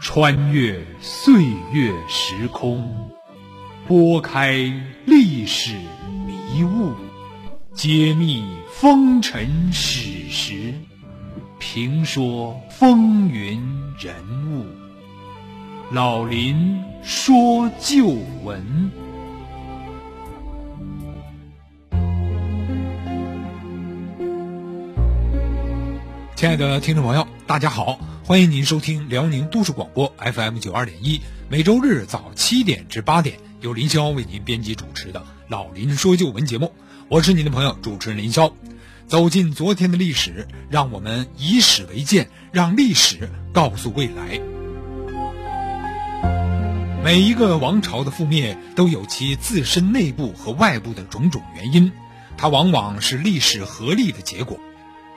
穿越岁月时空，拨开历史迷雾，揭秘风尘史实，评说风云人物。老林说旧闻。亲爱的听众朋友，大家好，欢迎您收听辽宁都市广播 FM 九二点一，每周日早七点至八点，由林霄为您编辑主持的《老林说旧闻》节目，我是您的朋友主持人林霄。走进昨天的历史，让我们以史为鉴，让历史告诉未来。每一个王朝的覆灭都有其自身内部和外部的种种原因，它往往是历史合力的结果。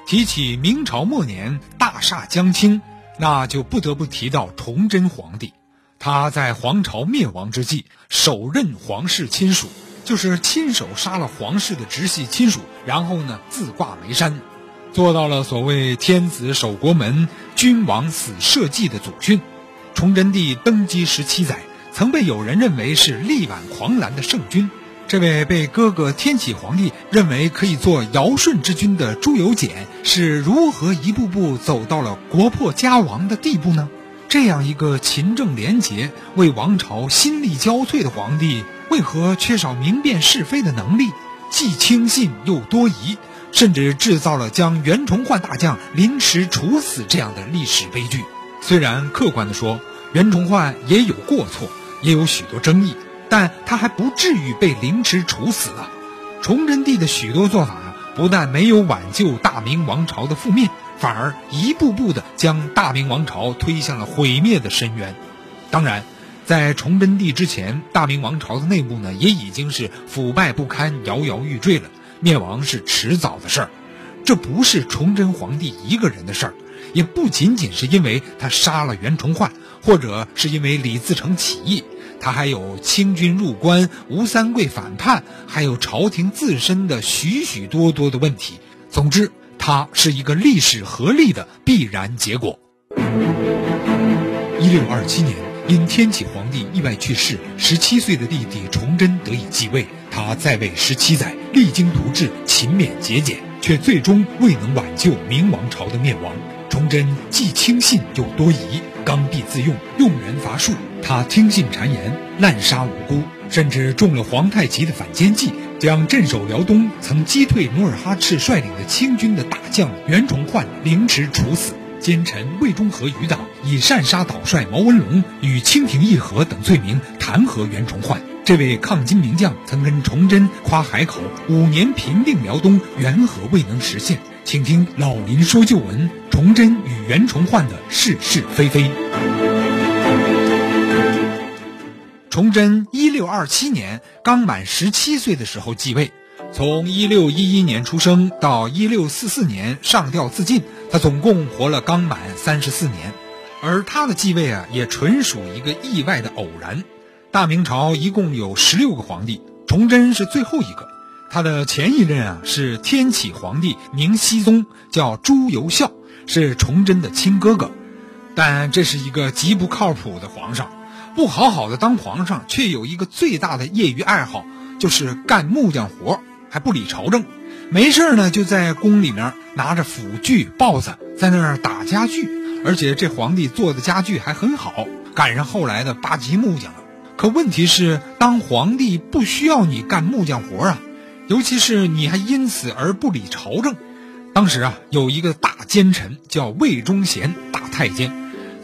提起明朝末年大厦将倾，那就不得不提到崇祯皇帝。他在皇朝灭亡之际，手刃皇室亲属，就是亲手杀了皇室的直系亲属，然后呢自挂眉山，做到了所谓“天子守国门，君王死社稷”的祖训。崇祯帝登基十七载，曾被有人认为是力挽狂澜的圣君。这位被哥哥天启皇帝认为可以做尧舜之君的朱由检，是如何一步步走到了国破家亡的地步呢？这样一个勤政廉洁、为王朝心力交瘁的皇帝，为何缺少明辨是非的能力？既轻信又多疑，甚至制造了将袁崇焕大将临时处死这样的历史悲剧。虽然客观地说，袁崇焕也有过错，也有许多争议。但他还不至于被凌迟处死啊！崇祯帝的许多做法，不但没有挽救大明王朝的覆灭，反而一步步的将大明王朝推向了毁灭的深渊。当然，在崇祯帝之前，大明王朝的内部呢，也已经是腐败不堪、摇摇欲坠了，灭亡是迟早的事儿。这不是崇祯皇帝一个人的事儿，也不仅仅是因为他杀了袁崇焕，或者是因为李自成起义。他还有清军入关、吴三桂反叛，还有朝廷自身的许许多多的问题。总之，它是一个历史合力的必然结果。一六二七年，因天启皇帝意外去世，十七岁的弟弟崇祯得以继位。他在位十七载，励精图治，勤勉节俭，却最终未能挽救明王朝的灭亡。崇祯既轻信又多疑，刚愎自用，用人乏术。他听信谗言，滥杀无辜，甚至中了皇太极的反间计，将镇守辽东、曾击退努尔哈赤率领的清军的大将袁崇焕凌迟处死。奸臣魏忠和余党以擅杀岛帅毛文龙与清廷议和等罪名弹劾袁崇焕。这位抗金名将曾跟崇祯夸海口，五年平定辽东，缘何未能实现？请听老林说旧闻：崇祯与袁崇焕的是是非非。崇祯一六二七年刚满十七岁的时候继位，从一六一一年出生到一六四四年上吊自尽，他总共活了刚满三十四年。而他的继位啊，也纯属一个意外的偶然。大明朝一共有十六个皇帝，崇祯是最后一个。他的前一任啊是天启皇帝明熹宗，叫朱由校，是崇祯的亲哥哥。但这是一个极不靠谱的皇上，不好好的当皇上，却有一个最大的业余爱好，就是干木匠活，还不理朝政。没事呢，就在宫里面拿着斧锯、刨子在那儿打家具，而且这皇帝做的家具还很好，赶上后来的八级木匠了。可问题是，当皇帝不需要你干木匠活啊。尤其是你还因此而不理朝政，当时啊有一个大奸臣叫魏忠贤大太监，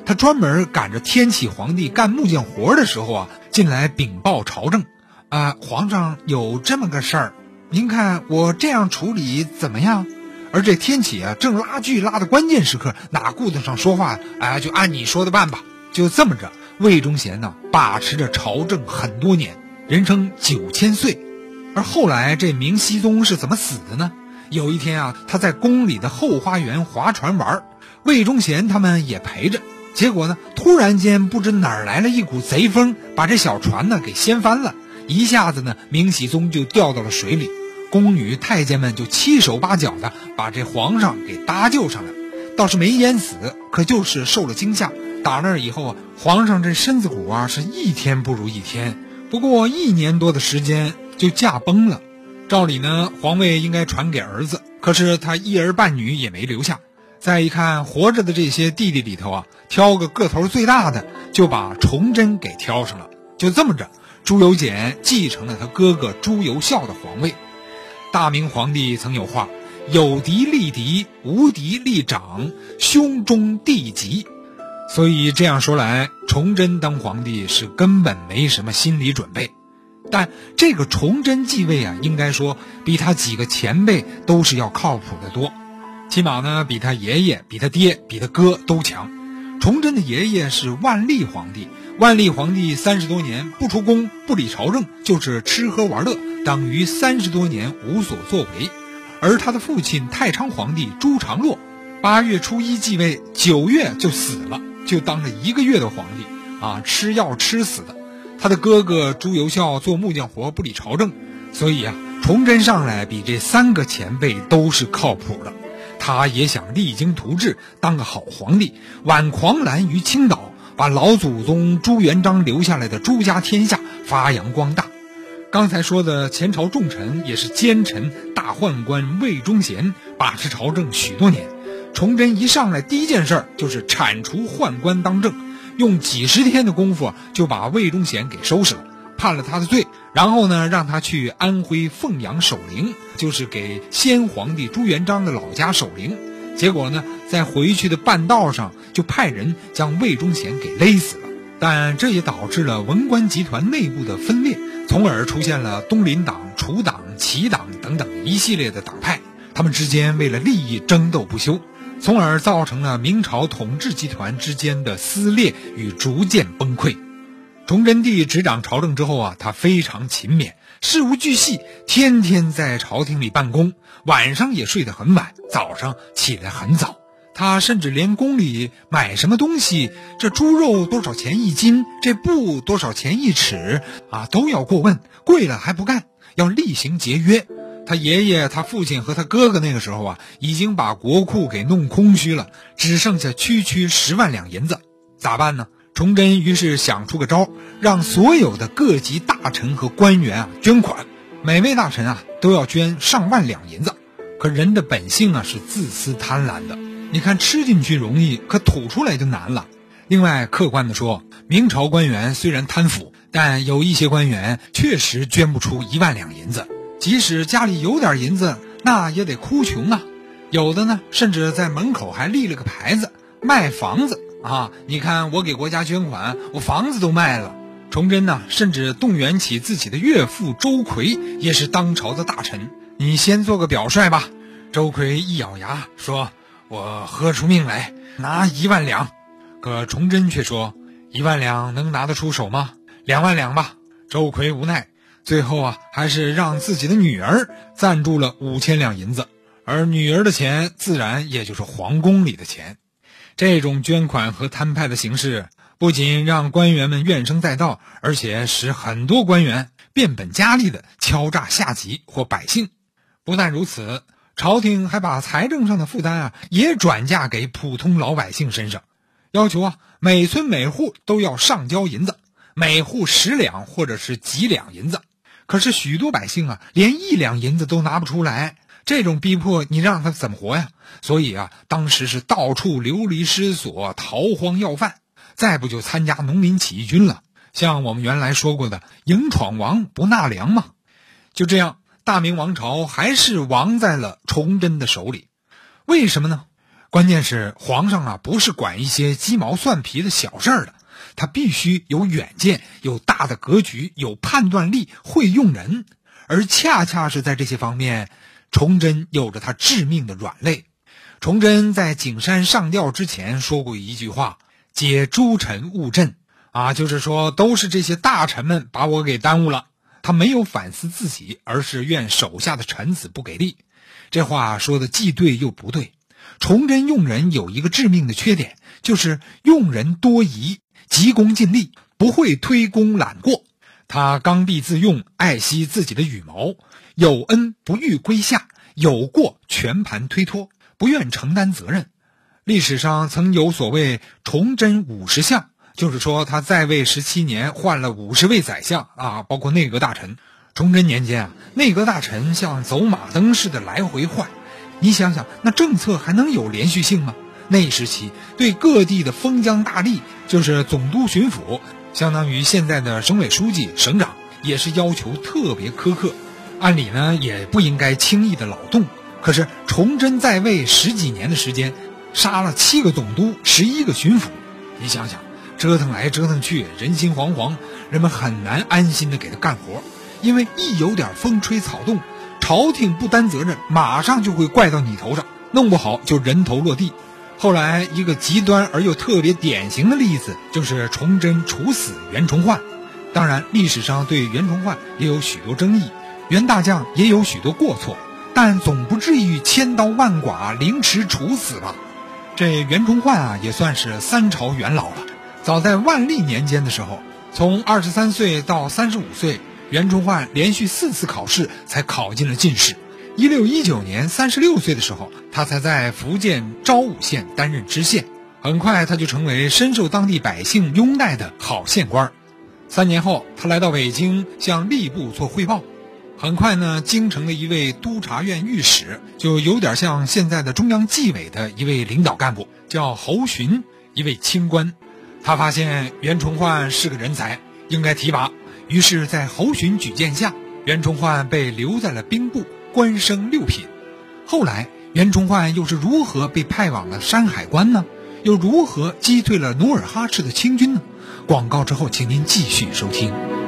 他专门赶着天启皇帝干木匠活的时候啊进来禀报朝政，啊皇上有这么个事儿，您看我这样处理怎么样？而这天启啊正拉锯拉的关键时刻，哪顾得上说话？哎，就按你说的办吧。就这么着，魏忠贤呢把持着朝政很多年，人称九千岁。而后来，这明熹宗是怎么死的呢？有一天啊，他在宫里的后花园划船玩，魏忠贤他们也陪着。结果呢，突然间不知哪儿来了一股贼风，把这小船呢给掀翻了，一下子呢，明熹宗就掉到了水里。宫女太监们就七手八脚的把这皇上给搭救上来。倒是没淹死，可就是受了惊吓。打那以后啊，皇上这身子骨啊是一天不如一天。不过一年多的时间就驾崩了。照理呢，皇位应该传给儿子，可是他一儿半女也没留下。再一看，活着的这些弟弟里头啊，挑个个头最大的，就把崇祯给挑上了。就这么着，朱由检继承了他哥哥朱由校的皇位。大明皇帝曾有话：“有敌立敌，无敌立长，兄终弟及。”所以这样说来，崇祯当皇帝是根本没什么心理准备。但这个崇祯继位啊，应该说比他几个前辈都是要靠谱的多，起码呢比他爷爷、比他爹、比他哥都强。崇祯的爷爷是万历皇帝，万历皇帝三十多年不出宫、不理朝政，就是吃喝玩乐，等于三十多年无所作为。而他的父亲太昌皇帝朱常洛，八月初一继位，九月就死了，就当了一个月的皇帝，啊，吃药吃死的。他的哥哥朱由校做木匠活不理朝政，所以啊，崇祯上来比这三个前辈都是靠谱的。他也想励精图治，当个好皇帝，挽狂澜于青岛，把老祖宗朱元璋留下来的朱家天下发扬光大。刚才说的前朝重臣也是奸臣大宦官魏忠贤把持朝政许多年，崇祯一上来第一件事就是铲除宦官当政。用几十天的功夫就把魏忠贤给收拾了，判了他的罪，然后呢，让他去安徽凤阳守灵，就是给先皇帝朱元璋的老家守灵。结果呢，在回去的半道上就派人将魏忠贤给勒死了。但这也导致了文官集团内部的分裂，从而出现了东林党、楚党、齐党等等一系列的党派，他们之间为了利益争斗不休。从而造成了明朝统治集团之间的撕裂与逐渐崩溃。崇祯帝执掌朝政之后啊，他非常勤勉，事无巨细，天天在朝廷里办公，晚上也睡得很晚，早上起来很早。他甚至连宫里买什么东西，这猪肉多少钱一斤，这布多少钱一尺啊，都要过问，贵了还不干，要厉行节约。他爷爷、他父亲和他哥哥那个时候啊，已经把国库给弄空虚了，只剩下区区十万两银子，咋办呢？崇祯于是想出个招，让所有的各级大臣和官员啊捐款，每位大臣啊都要捐上万两银子。可人的本性啊是自私贪婪的，你看吃进去容易，可吐出来就难了。另外，客观的说，明朝官员虽然贪腐，但有一些官员确实捐不出一万两银子。即使家里有点银子，那也得哭穷啊。有的呢，甚至在门口还立了个牌子卖房子啊。你看，我给国家捐款，我房子都卖了。崇祯呢，甚至动员起自己的岳父周奎，也是当朝的大臣。你先做个表率吧。周奎一咬牙说：“我喝出命来，拿一万两。”可崇祯却说：“一万两能拿得出手吗？两万两吧。”周奎无奈。最后啊，还是让自己的女儿赞助了五千两银子，而女儿的钱自然也就是皇宫里的钱。这种捐款和摊派的形式，不仅让官员们怨声载道，而且使很多官员变本加厉的敲诈下级或百姓。不但如此，朝廷还把财政上的负担啊，也转嫁给普通老百姓身上，要求啊，每村每户都要上交银子，每户十两或者是几两银子。可是许多百姓啊，连一两银子都拿不出来，这种逼迫你让他怎么活呀？所以啊，当时是到处流离失所、逃荒要饭，再不就参加农民起义军了。像我们原来说过的“迎闯王不纳粮”嘛。就这样，大明王朝还是亡在了崇祯的手里。为什么呢？关键是皇上啊，不是管一些鸡毛蒜皮的小事儿的。他必须有远见，有大的格局，有判断力，会用人，而恰恰是在这些方面，崇祯有着他致命的软肋。崇祯在景山上吊之前说过一句话：“皆诸臣误朕。”啊，就是说都是这些大臣们把我给耽误了。他没有反思自己，而是怨手下的臣子不给力。这话说的既对又不对。崇祯用人有一个致命的缺点，就是用人多疑。急功近利，不会推功揽过。他刚愎自用，爱惜自己的羽毛，有恩不欲归下，有过全盘推脱，不愿承担责任。历史上曾有所谓“崇祯五十相”，就是说他在位十七年换了五十位宰相啊，包括内阁大臣。崇祯年间啊，内阁大臣像走马灯似的来回换，你想想，那政策还能有连续性吗？那时期对各地的封疆大吏，就是总督、巡抚，相当于现在的省委书记、省长，也是要求特别苛刻。按理呢，也不应该轻易的扰动。可是崇祯在位十几年的时间。杀了七个总督，十一个巡抚，你想想，折腾来折腾去，人心惶惶，人们很难安心的给他干活，因为一有点风吹草动，朝廷不担责任，马上就会怪到你头上，弄不好就人头落地。后来一个极端而又特别典型的例子，就是崇祯处死袁崇焕。当然，历史上对袁崇焕也有许多争议，袁大将也有许多过错，但总不至于千刀万剐、凌迟处死吧。这袁崇焕啊，也算是三朝元老了。早在万历年间的时候，从二十三岁到三十五岁，袁崇焕连续四次考试才考进了进士。一六一九年三十六岁的时候，他才在福建昭武县担任知县。很快，他就成为深受当地百姓拥戴的好县官。三年后，他来到北京向吏部做汇报。很快呢，京城的一位督察院御史就有点像现在的中央纪委的一位领导干部，叫侯洵，一位清官。他发现袁崇焕是个人才，应该提拔。于是，在侯洵举荐下，袁崇焕被留在了兵部，官升六品。后来，袁崇焕又是如何被派往了山海关呢？又如何击退了努尔哈赤的清军呢？广告之后，请您继续收听。